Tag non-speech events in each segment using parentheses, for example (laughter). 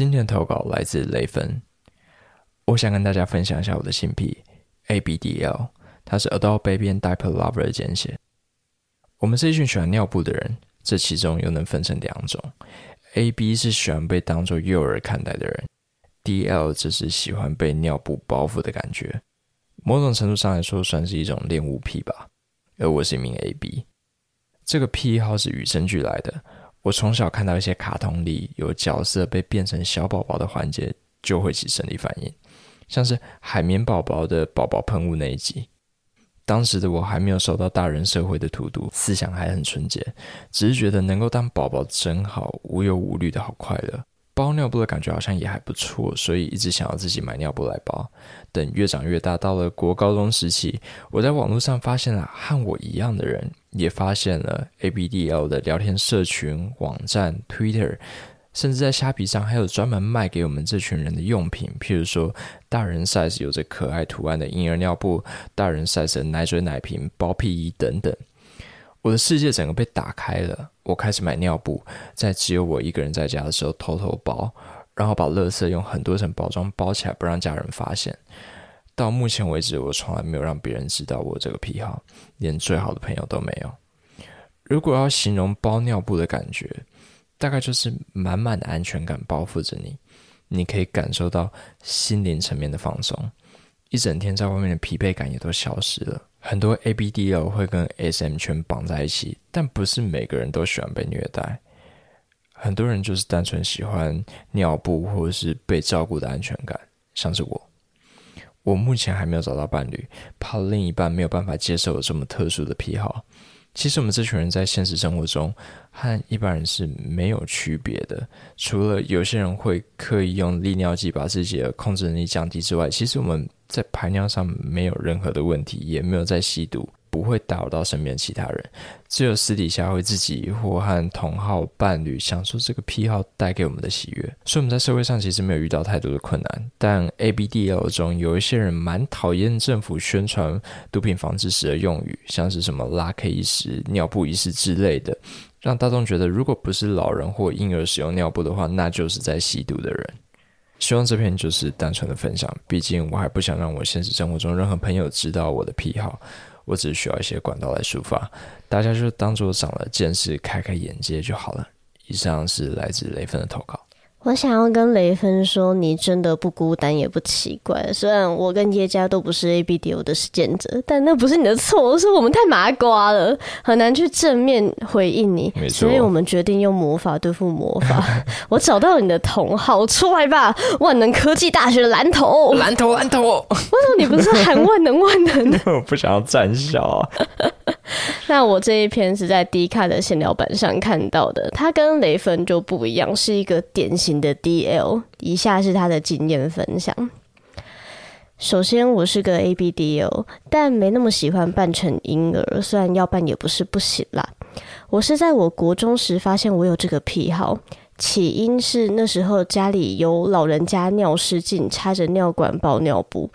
今天的投稿来自雷芬，我想跟大家分享一下我的新癖 ABDL，它是 Adult Baby and Diaper Lover 的简写。我们是一群喜欢尿布的人，这其中又能分成两种：AB 是喜欢被当作幼儿看待的人，DL 则是喜欢被尿布包覆的感觉。某种程度上来说，算是一种恋物癖吧。而我是一名 AB，这个癖好是与生俱来的。我从小看到一些卡通里有角色被变成小宝宝的环节，就会起生理反应，像是海绵宝宝的宝宝喷雾那一集。当时的我还没有受到大人社会的荼毒，思想还很纯洁，只是觉得能够当宝宝真好，无忧无虑的好快乐。包尿布的感觉好像也还不错，所以一直想要自己买尿布来包。等越长越大，到了国高中时期，我在网络上发现了和我一样的人，也发现了 ABDL 的聊天社群、网站、Twitter，甚至在虾皮上还有专门卖给我们这群人的用品，譬如说大人 size 有着可爱图案的婴儿尿布，大人 size 的奶嘴奶瓶、包屁衣等等。我的世界整个被打开了，我开始买尿布，在只有我一个人在家的时候偷偷包，然后把垃圾用很多层包装包起来，不让家人发现。到目前为止，我从来没有让别人知道我这个癖好，连最好的朋友都没有。如果要形容包尿布的感觉，大概就是满满的安全感包覆着你，你可以感受到心灵层面的放松，一整天在外面的疲惫感也都消失了。很多 ABDL 会跟 SM 圈绑在一起，但不是每个人都喜欢被虐待。很多人就是单纯喜欢尿布或者是被照顾的安全感，像是我。我目前还没有找到伴侣，怕另一半没有办法接受我这么特殊的癖好。其实我们这群人在现实生活中和一般人是没有区别的，除了有些人会刻意用利尿剂把自己的控制能力降低之外，其实我们在排尿上没有任何的问题，也没有在吸毒。不会打扰到身边其他人，只有私底下会自己或和同好伴侣享受这个癖好带给我们的喜悦。所以我们在社会上其实没有遇到太多的困难，但 ABDL 中有一些人蛮讨厌政府宣传毒品防治时的用语，像是什么拉 K 医师、尿布医师之类的，让大众觉得如果不是老人或婴儿使用尿布的话，那就是在吸毒的人。希望这篇就是单纯的分享，毕竟我还不想让我现实生活中任何朋友知道我的癖好。我只需要一些管道来抒发，大家就当做长了见识、开开眼界就好了。以上是来自雷锋的投稿。我想要跟雷芬说，你真的不孤单，也不奇怪。虽然我跟叶家都不是 A B D O 的实践者，但那不是你的错，是我们太麻瓜了，很难去正面回应你。没错。所以我们决定用魔法对付魔法。(laughs) 我找到了你的同好，出来吧！万能科技大学的蓝头，蓝头，蓝头。为什么你不是喊万能万能？(laughs) 我不想要站笑啊。(laughs) (laughs) 那我这一篇是在 D 卡的闲聊版上看到的，他跟雷芬就不一样，是一个典型的 DL。以下是他的经验分享。首先，我是个 ABDL，但没那么喜欢扮成婴儿，虽然要扮也不是不行啦。我是在我国中时发现我有这个癖好，起因是那时候家里有老人家尿失禁，插着尿管包尿布。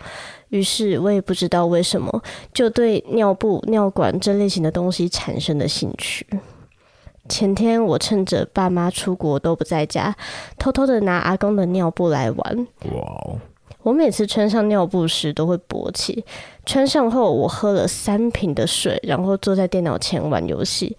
于是我也不知道为什么，就对尿布、尿管这类型的东西产生了兴趣。前天我趁着爸妈出国都不在家，偷偷的拿阿公的尿布来玩。哇！我每次穿上尿布时都会勃起，穿上后我喝了三瓶的水，然后坐在电脑前玩游戏。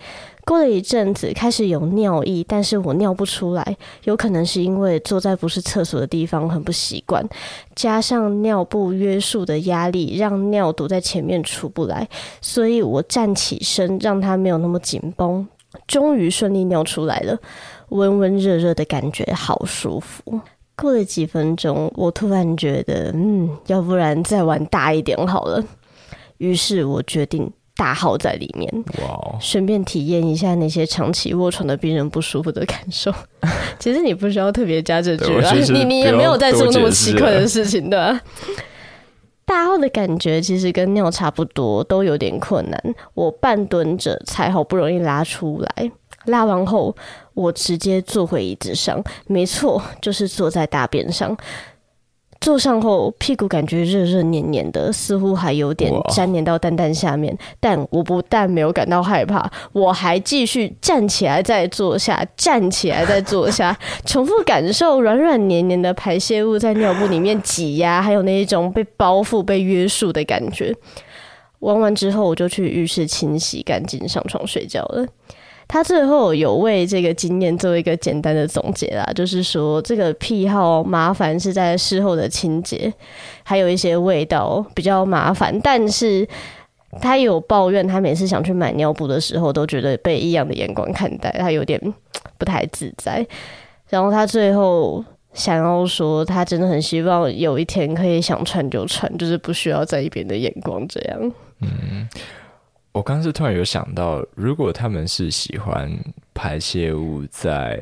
过了一阵子，开始有尿意，但是我尿不出来，有可能是因为坐在不是厕所的地方很不习惯，加上尿布约束的压力，让尿堵在前面出不来，所以我站起身，让它没有那么紧绷，终于顺利尿出来了，温温热热的感觉好舒服。过了几分钟，我突然觉得，嗯，要不然再玩大一点好了，于是我决定。大号在里面，哇！顺便体验一下那些长期卧床的病人不舒服的感受。(laughs) 其实你不需要特别加这句啊，你你也没有在做那么奇怪的事情的。大号的感觉其实跟尿差不多，都有点困难。我半蹲着才好不容易拉出来，拉完后我直接坐回椅子上，没错，就是坐在大便上。坐上后，屁股感觉热热黏黏的，似乎还有点粘黏到蛋蛋下面。但我不但没有感到害怕，我还继续站起来再坐下，站起来再坐下，(laughs) 重复感受软软黏黏的排泄物在尿布里面挤压，还有那一种被包覆、被约束的感觉。玩完之后，我就去浴室清洗干净，上床睡觉了。他最后有为这个经验做一个简单的总结啦，就是说这个癖好麻烦是在事后的清洁，还有一些味道比较麻烦。但是他有抱怨，他每次想去买尿布的时候，都觉得被异样的眼光看待，他有点不太自在。然后他最后想要说，他真的很希望有一天可以想穿就穿，就是不需要在意别人的眼光这样。嗯。我刚是突然有想到，如果他们是喜欢排泄物在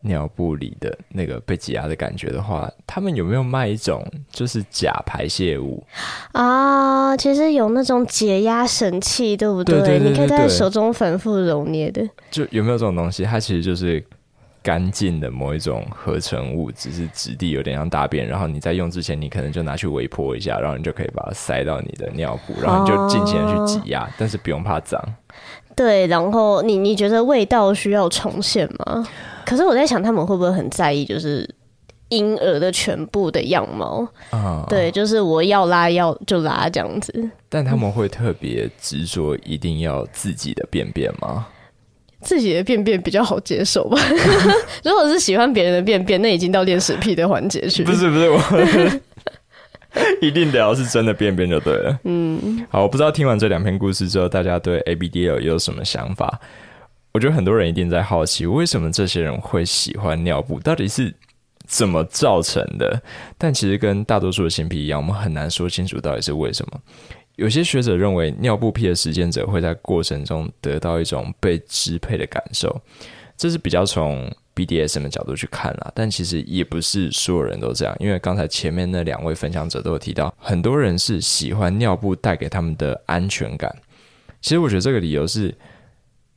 尿布里的那个被挤压的感觉的话，他们有没有卖一种就是假排泄物啊？其实有那种解压神器，对不对？对对对对对，你可以在手中反复揉捏的。就有没有这种东西？它其实就是。干净的某一种合成物，只是质地有点像大便，然后你在用之前，你可能就拿去微波一下，然后你就可以把它塞到你的尿布，然后你就尽情的去挤压，哦，但是不用怕脏。对，然后你你觉得味道需要重现吗？可是我在想，他们会不会很在意，就是婴儿的全部的样貌？啊、哦，对，就是我要拉要就拉这样子。但他们会特别执着一定要自己的便便吗？自己的便便比较好接受吧。(laughs) 如果是喜欢别人的便便，那已经到恋屎癖的环节去。不是不是，我 (laughs) 一定得要是真的便便就对了。嗯，好，我不知道听完这两篇故事之后，大家对 ABDL 有什么想法？我觉得很多人一定在好奇，为什么这些人会喜欢尿布，到底是怎么造成的？但其实跟大多数的性癖一样，我们很难说清楚到底是为什么。有些学者认为，尿布癖的实践者会在过程中得到一种被支配的感受，这是比较从 BDSM 的角度去看啦。但其实也不是所有人都这样，因为刚才前面那两位分享者都有提到，很多人是喜欢尿布带给他们的安全感。其实我觉得这个理由是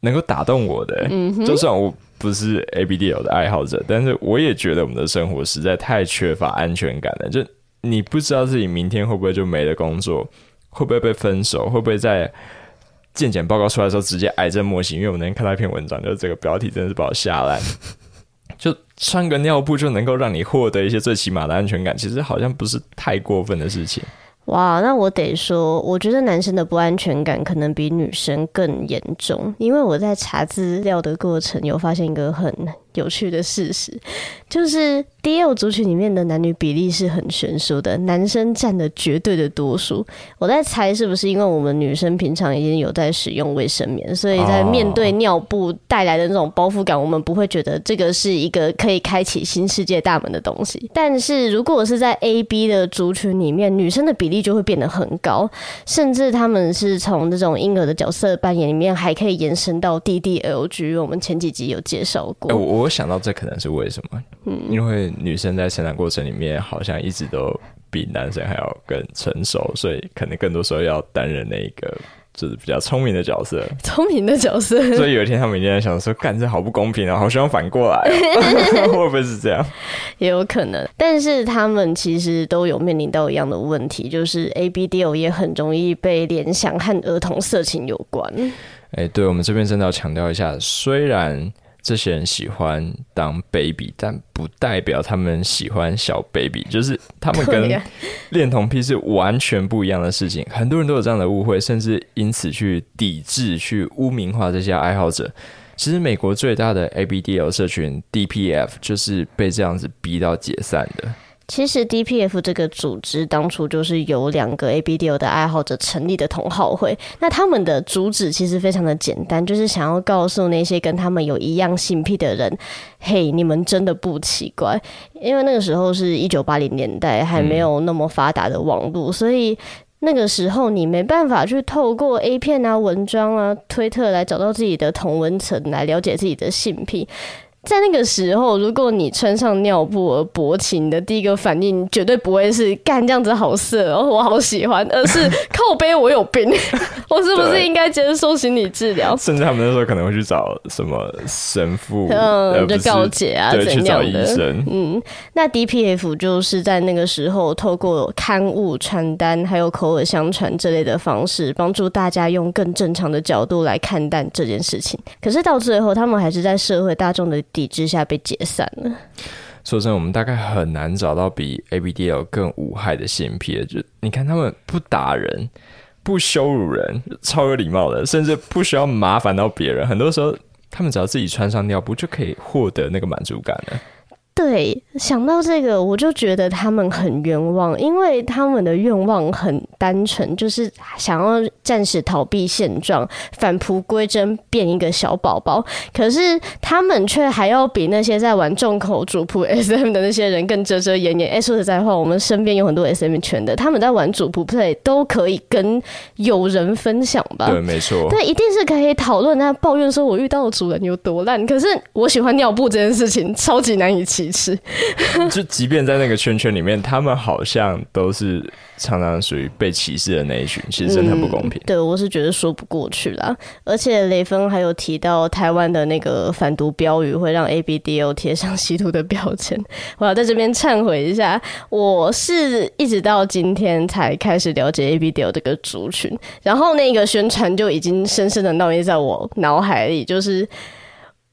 能够打动我的。嗯，就算我不是 ABDL 的爱好者，但是我也觉得我们的生活实在太缺乏安全感了。就你不知道自己明天会不会就没了工作。会不会被分手？会不会在健检报告出来的时候直接癌症模型？因为我那天看到一篇文章，就是这个标题真的是把我吓烂。(laughs) 就穿个尿布就能够让你获得一些最起码的安全感，其实好像不是太过分的事情。哇，那我得说，我觉得男生的不安全感可能比女生更严重，因为我在查资料的过程有发现一个很有趣的事实，就是 DL 族群里面的男女比例是很悬殊的，男生占了绝对的多数。我在猜是不是因为我们女生平常已经有在使用卫生棉，所以在面对尿布带来的那种包覆感，我们不会觉得这个是一个可以开启新世界大门的东西。但是如果是在 AB 的族群里面，女生的比例就会变得很高，甚至他们是从这种婴儿的角色扮演里面，还可以延伸到 DDLG。我们前几集有介绍过。欸我想到这可能是为什么，嗯，因为女生在成长过程里面好像一直都比男生还要更成熟，所以可能更多时候要担任那一个就是比较聪明的角色，(laughs) 聪明的角色。所以有一天他们一定在想说，干这好不公平啊，好希望反过来，(laughs) 会不会是这样？也有可能，但是他们其实都有面临到一样的问题，就是 ABDL 也很容易被联想和儿童色情有关。哎、欸，对，我们这边真的要强调一下，虽然。这些人喜欢当 baby，但不代表他们喜欢小 baby，就是他们跟恋童癖是完全不一样的事情。很多人都有这样的误会，甚至因此去抵制、去污名化这些爱好者。其实，美国最大的 ABDL 社群 DPF 就是被这样子逼到解散的。其实 DPF 这个组织当初就是由两个 ABDO 的爱好者成立的同好会。那他们的主旨其实非常的简单，就是想要告诉那些跟他们有一样性癖的人：“嘿，你们真的不奇怪。”因为那个时候是一九八零年代，还没有那么发达的网络，所以那个时候你没办法去透过 A 片啊、文章啊、推特来找到自己的同文层，来了解自己的性癖。在那个时候，如果你穿上尿布而勃起，你的第一个反应绝对不会是干这样子好色哦，我好喜欢，而是靠背我有病，(laughs) 我是不是应该接受心理治疗？甚至他们那时候可能会去找什么神父，嗯，就告解啊，对，怎样的？去找医生。嗯，那 DPF 就是在那个时候透过刊物、传单还有口耳相传这类的方式，帮助大家用更正常的角度来看待这件事情。可是到最后，他们还是在社会大众的抵制下被解散了。说真的，我们大概很难找到比 ABDL 更无害的性癖。就你看，他们不打人，不羞辱人，超有礼貌的，甚至不需要麻烦到别人。很多时候，他们只要自己穿上尿布，就可以获得那个满足感了。对，想到这个，我就觉得他们很冤枉，因为他们的愿望很单纯，就是想要暂时逃避现状，返璞归真，变一个小宝宝。可是他们却还要比那些在玩重口主仆 (laughs) SM 的那些人更遮遮掩掩。哎，说实在话，我们身边有很多 SM 圈的，他们在玩主仆 play 都可以跟友人分享吧？对，没错，对，一定是可以讨论。那抱怨说我遇到的主人有多烂，可是我喜欢尿布这件事情，超级难以启齿。(laughs) 就即便在那个圈圈里面，他们好像都是常常属于被歧视的那一群，其实真的很不公平。嗯、对，我是觉得说不过去啦。而且雷锋还有提到台湾的那个反毒标语会让 ABDO 贴上吸毒的标签。我要在这边忏悔一下，我是一直到今天才开始了解 ABDO 这个族群，然后那个宣传就已经深深的烙印在我脑海里，就是。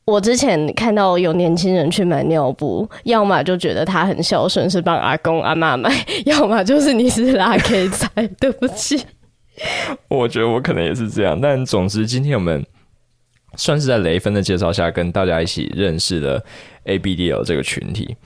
我之前看到有年轻人去买尿布，要么就觉得他很孝顺，是帮阿公阿妈买；(laughs) 要么就是你是拉 K 仔，对不起。我觉得我可能也是这样，但总之今天我们算是在雷分的介绍下，跟大家一起认识了 ABDL 这个群体。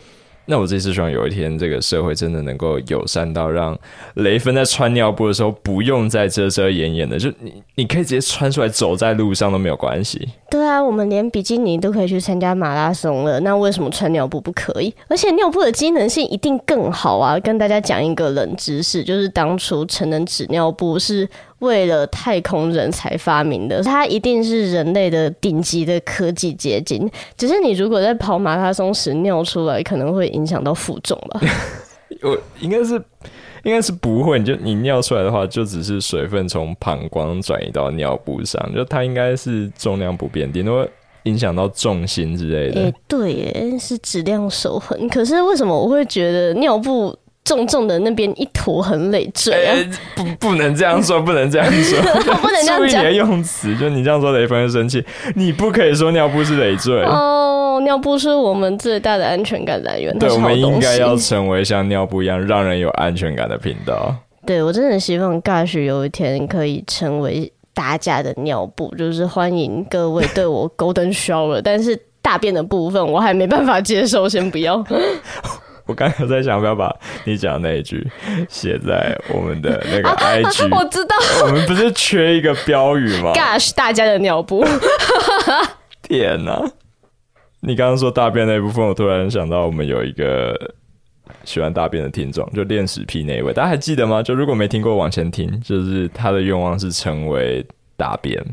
那我这次希望有一天，这个社会真的能够友善到让雷分在穿尿布的时候不用再遮遮掩掩的，就你你可以直接穿出来走在路上都没有关系。对啊，我们连比基尼都可以去参加马拉松了，那为什么穿尿布不可以？而且尿布的机能性一定更好啊！跟大家讲一个冷知识，就是当初成人纸尿布是为了太空人才发明的，它一定是人类的顶级的科技结晶。只是你如果在跑马拉松时尿出来，可能会影响到负重吧？(laughs) 我应该是，应该是不会。你就你尿出来的话，就只是水分从膀胱转移到尿布上，就它应该是重量不变，顶多影响到重心之类的。对，耶，是质量守恒。可是为什么我会觉得尿布？重重的那边一坨很累赘、啊欸，不不能这样说，不能这样说，(laughs) 不能这样讲。注意你的用词，就你这样说雷锋会生气。你不可以说尿布是累赘哦，尿布是我们最大的安全感来源。对，我们应该要成为像尿布一样让人有安全感的频道。对，我真的希望 Gush 有一天可以成为大家的尿布，就是欢迎各位对我 (laughs) Golden Shower，但是大便的部分我还没办法接受，先不要。(laughs) 我刚才在想，不要把你讲那一句写在我们的那个 IG。(laughs) 我知道，我们不是缺一个标语吗？Gosh，大家的尿布。天哪！你刚刚说大便那一部分，我突然想到，我们有一个喜欢大便的听众，就恋屎癖那一位，大家还记得吗？就如果没听过，往前听，就是他的愿望是成为大便。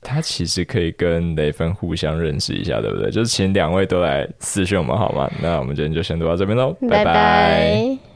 他其实可以跟雷锋互相认识一下，对不对？就是请两位都来私讯我们好吗？那我们今天就先录到这边喽，拜拜。